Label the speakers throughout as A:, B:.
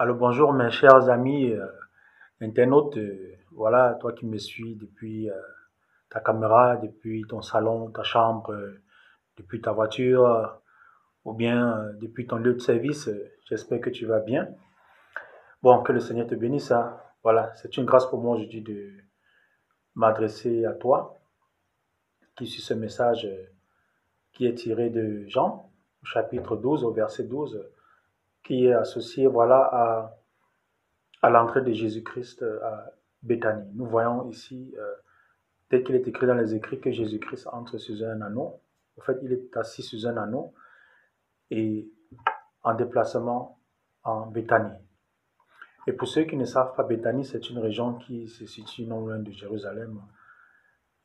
A: Alors bonjour mes chers amis euh, internautes, euh, voilà toi qui me suis depuis euh, ta caméra, depuis ton salon, ta chambre, depuis ta voiture ou bien depuis ton lieu de service, j'espère que tu vas bien. Bon, que le Seigneur te bénisse. hein. Voilà, c'est une grâce pour moi aujourd'hui de m'adresser à toi qui suit ce message qui est tiré de Jean, chapitre 12, au verset 12, qui est associé voilà, à, à l'entrée de Jésus-Christ euh, à Béthanie. Nous voyons ici, euh, tel qu'il est écrit dans les écrits, que Jésus-Christ entre sur un anneau. En fait, il est assis sur un anneau et en déplacement en Béthanie. Et pour ceux qui ne savent pas, Béthanie, c'est une région qui se situe non loin de Jérusalem,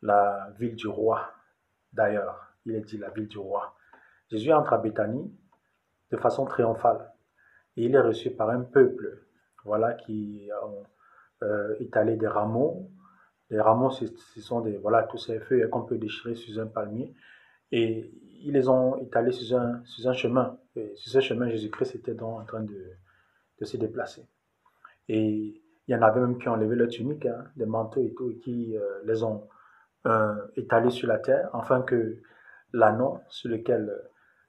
A: la ville du roi. D'ailleurs, il est dit la ville du roi. Jésus entre à Béthanie de façon triomphale et il est reçu par un peuple, voilà, qui ont euh, étalé des rameaux. Les rameaux, ce sont des, voilà, tous ces feuilles qu'on peut déchirer sur un palmier. Et ils les ont étalés sur un, un chemin. Et sur ce chemin, Jésus-Christ était donc en train de, de se déplacer. Et il y en avait même qui ont levé leur tunique, hein, des manteaux et tout, et qui euh, les ont euh, étalés sur la terre, afin que l'anneau sur lequel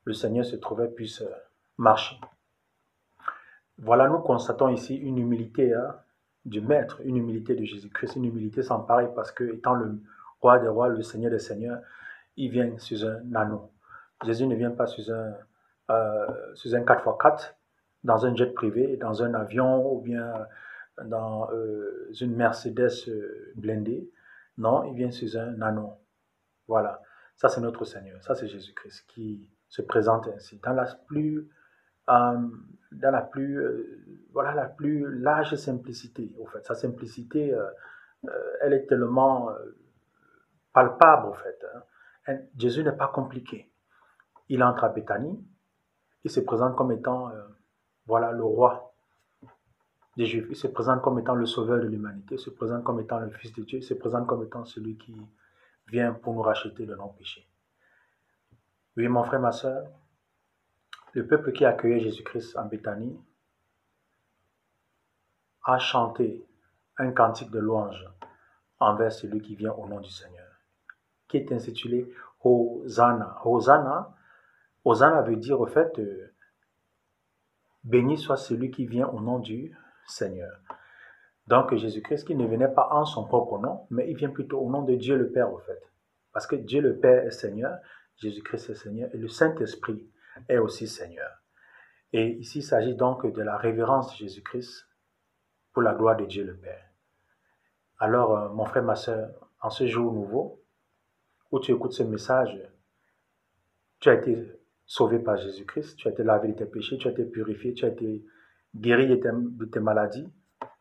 A: le Seigneur se trouvait puisse marcher. Voilà, nous constatons ici une humilité hein, du Maître, une humilité de Jésus-Christ, une humilité sans pareil, parce que étant le roi des rois, le Seigneur des seigneurs, il vient sur un anneau. Jésus ne vient pas sur un, euh, un 4x4, dans un jet privé, dans un avion ou bien dans euh, une Mercedes euh, blindée. Non, il vient sur un anneau. Voilà. Ça, c'est notre Seigneur. Ça, c'est Jésus-Christ qui se présente ainsi. Dans la plus, dans la plus, euh, voilà, la plus large simplicité, au fait. Sa simplicité, euh, euh, elle est tellement palpable, au fait. hein. Jésus n'est pas compliqué. Il entre à Béthanie. Il se présente comme étant, voilà, le roi des Juifs. Il se présente comme étant le sauveur de l'humanité. Il se présente comme étant le Fils de Dieu. Il se présente comme étant celui qui vient pour nous racheter de nos péchés. Oui, mon frère, ma soeur, le peuple qui accueillait Jésus-Christ en Béthanie a chanté un cantique de louange envers celui qui vient au nom du Seigneur, qui est intitulé Hosanna. Hosanna, Hosanna veut dire au fait, euh, béni soit celui qui vient au nom du Seigneur. Donc Jésus-Christ qui ne venait pas en son propre nom, mais il vient plutôt au nom de Dieu le Père au fait. Parce que Dieu le Père est Seigneur, Jésus-Christ est Seigneur et le Saint-Esprit est aussi Seigneur. Et ici, il s'agit donc de la révérence de Jésus-Christ pour la gloire de Dieu le Père. Alors, euh, mon frère, ma soeur, en ce jour nouveau, où tu écoutes ce message, tu as été sauvé par Jésus-Christ, tu as été lavé de tes péchés, tu as été purifié, tu as été guéri de tes, maladies,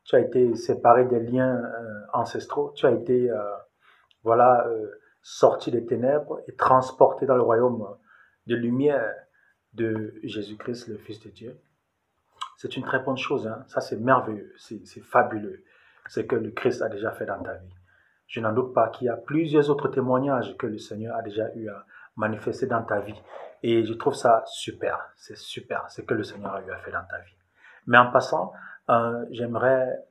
A: tu as été séparé des liens euh, ancestraux, tu as été, euh, voilà, sorti des ténèbres et transporté dans le royaume de lumière de Jésus-Christ, le Fils de Dieu. C'est une très bonne chose, hein. ça c'est merveilleux, c'est fabuleux, ce que le Christ a déjà fait dans ta vie. Je n'en doute pas qu'il y a plusieurs autres témoignages que le Seigneur a déjà eu à manifester dans ta vie. Et je trouve ça super, c'est super ce que le Seigneur a eu à faire dans ta vie. Mais en passant, euh, j'aimerais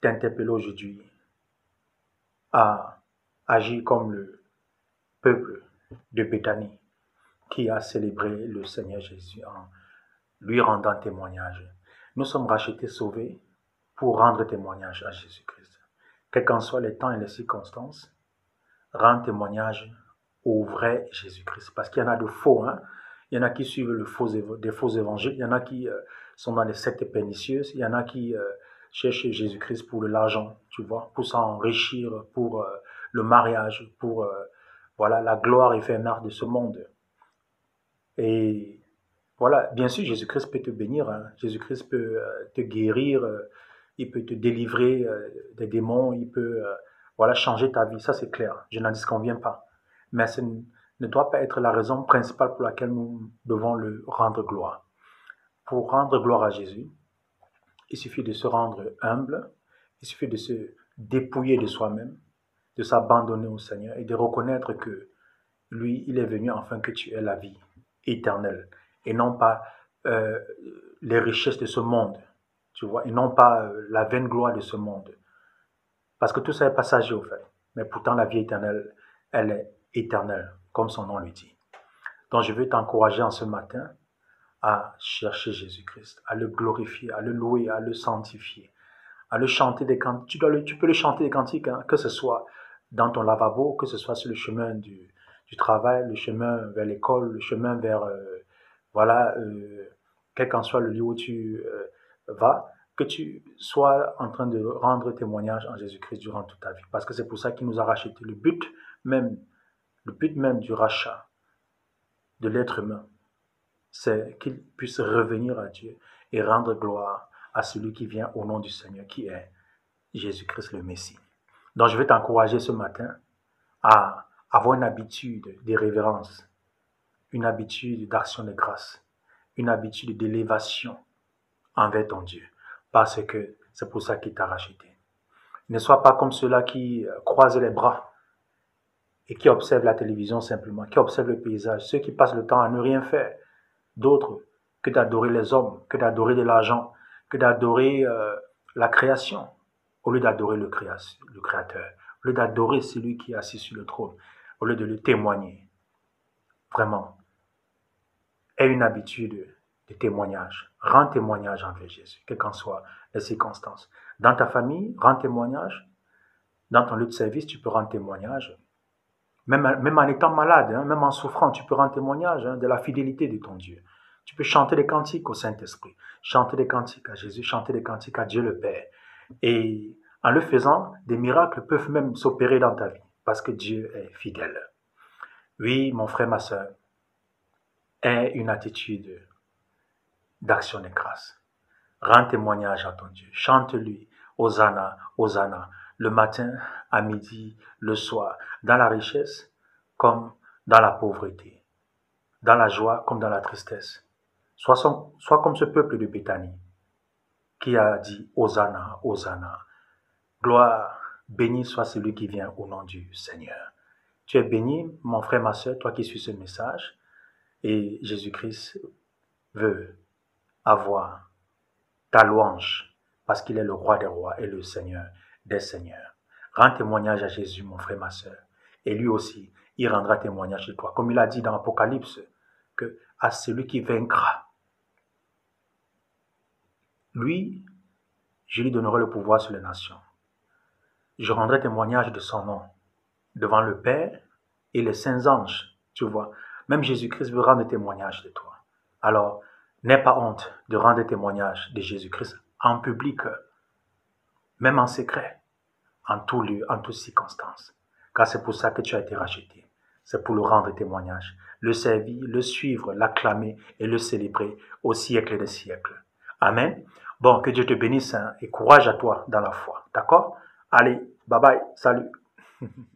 A: t'interpeller aujourd'hui à agir comme le peuple de Béthanie qui a célébré le Seigneur Jésus en lui rendant témoignage. Nous sommes rachetés, sauvés pour rendre témoignage à Jésus-Christ. Quels qu'en soient les temps et les circonstances, rends témoignage au vrai Jésus-Christ. Parce qu'il y en a de faux. Hein? Il y en a qui suivent le faux des faux évangiles. Il y en a qui euh, sont dans les sectes pernicieuses. Il y en a qui euh, cherchent Jésus-Christ pour l'argent, tu vois, pour s'enrichir, pour euh, le mariage, pour voilà la gloire éphémère de ce monde. Et voilà, bien sûr, Jésus-Christ peut te bénir, hein. Jésus-Christ peut euh, te guérir, euh, il peut te délivrer euh, des démons, il peut voilà, changer ta vie, ça c'est clair, je n'en disconviens pas. Mais ce ne doit pas être la raison principale pour laquelle nous devons le rendre gloire. Pour rendre gloire à Jésus, il suffit de se rendre humble, il suffit de se dépouiller de soi-même, de s'abandonner au Seigneur et de reconnaître que lui, il est venu afin que tu aies la vie éternelle et non pas euh, les richesses de ce monde. tu vois, et non pas euh, la vaine gloire de ce monde. Parce que tout ça est passager, au fait. Mais pourtant, la vie éternelle, elle est éternelle, comme son nom le dit. Donc, je veux t'encourager en ce matin à chercher Jésus-Christ, à le glorifier, à le louer, à le sanctifier, à le chanter des cantiques. Tu, peux le chanter des cantiques, hein, que ce soit dans ton lavabo, que ce soit sur le chemin du, travail, le chemin vers l'école, le chemin vers, euh, voilà, euh, quel qu'en soit le lieu où tu euh, vas, que tu sois en train de rendre témoignage en Jésus-Christ durant toute ta vie. Parce que c'est pour ça qu'il nous a racheté. Le but même, le but même du rachat de l'être humain, c'est qu'il puisse revenir à Dieu et rendre gloire à celui qui vient au nom du Seigneur, qui est Jésus-Christ le Messie. Donc je vais t'encourager ce matin à avoir une habitude de révérence, une habitude d'action de grâce, une habitude d'élévation envers ton Dieu, parce que c'est pour ça qu'il t'a racheté. Ne sois pas comme ceux-là qui croisent les bras et qui observent la télévision simplement, qui observent le paysage, ceux qui passent le temps à ne rien faire, d'autres que d'adorer les hommes, que d'adorer de l'argent, que d'adorer euh, la création, au lieu d'adorer le Créateur, au lieu d'adorer celui qui est assis sur le trône, au lieu de le témoigner. Vraiment, aie une habitude de témoignage. Rends témoignage envers Jésus, quelles qu'en soient les circonstances. Dans ta famille, rends témoignage. Dans ton lieu de service, tu peux rendre témoignage. Même, en étant malade, hein, même en souffrant, tu peux rendre témoignage hein, de la fidélité de ton Dieu. Tu peux chanter des cantiques au Saint-Esprit, chanter des cantiques à Jésus, chanter des cantiques à Dieu le Père. Et en le faisant, des miracles peuvent même s'opérer dans ta vie, parce que Dieu est fidèle. Oui, mon frère, ma soeur, aie une attitude d'action de grâce. Rends témoignage à ton Dieu. Chante-lui, Hosanna, Hosanna, le matin, à midi, le soir, dans la richesse comme dans la pauvreté, dans la joie comme dans la tristesse. Sois, comme ce peuple de Béthanie qui a dit Hosanna, Hosanna. Gloire, béni soit celui qui vient au nom du Seigneur. Tu es béni, mon frère, ma soeur, toi qui suis ce message. Et Jésus-Christ veut avoir ta louange parce qu'il est le roi des rois et le Seigneur des seigneurs. Rends témoignage à Jésus, mon frère, ma soeur. Et lui aussi, il rendra témoignage de toi. Comme il a dit dans Apocalypse, que à celui qui vaincra, lui, je lui donnerai le pouvoir sur les nations. Je rendrai témoignage de son nom devant le Père et les saints anges. Tu vois, même Jésus-Christ veut rendre témoignage de toi. Alors, n'aie pas honte de rendre témoignage de Jésus-Christ en public, même en secret, en tout lieu, en toutes circonstances. Car c'est pour ça que tu as été racheté. C'est pour le rendre témoignage, le servir, le suivre, l'acclamer et le célébrer au siècle des siècles. Amen. Bon, que Dieu te bénisse hein, et courage à toi dans la foi. D'accord? Allez, bye bye, salut.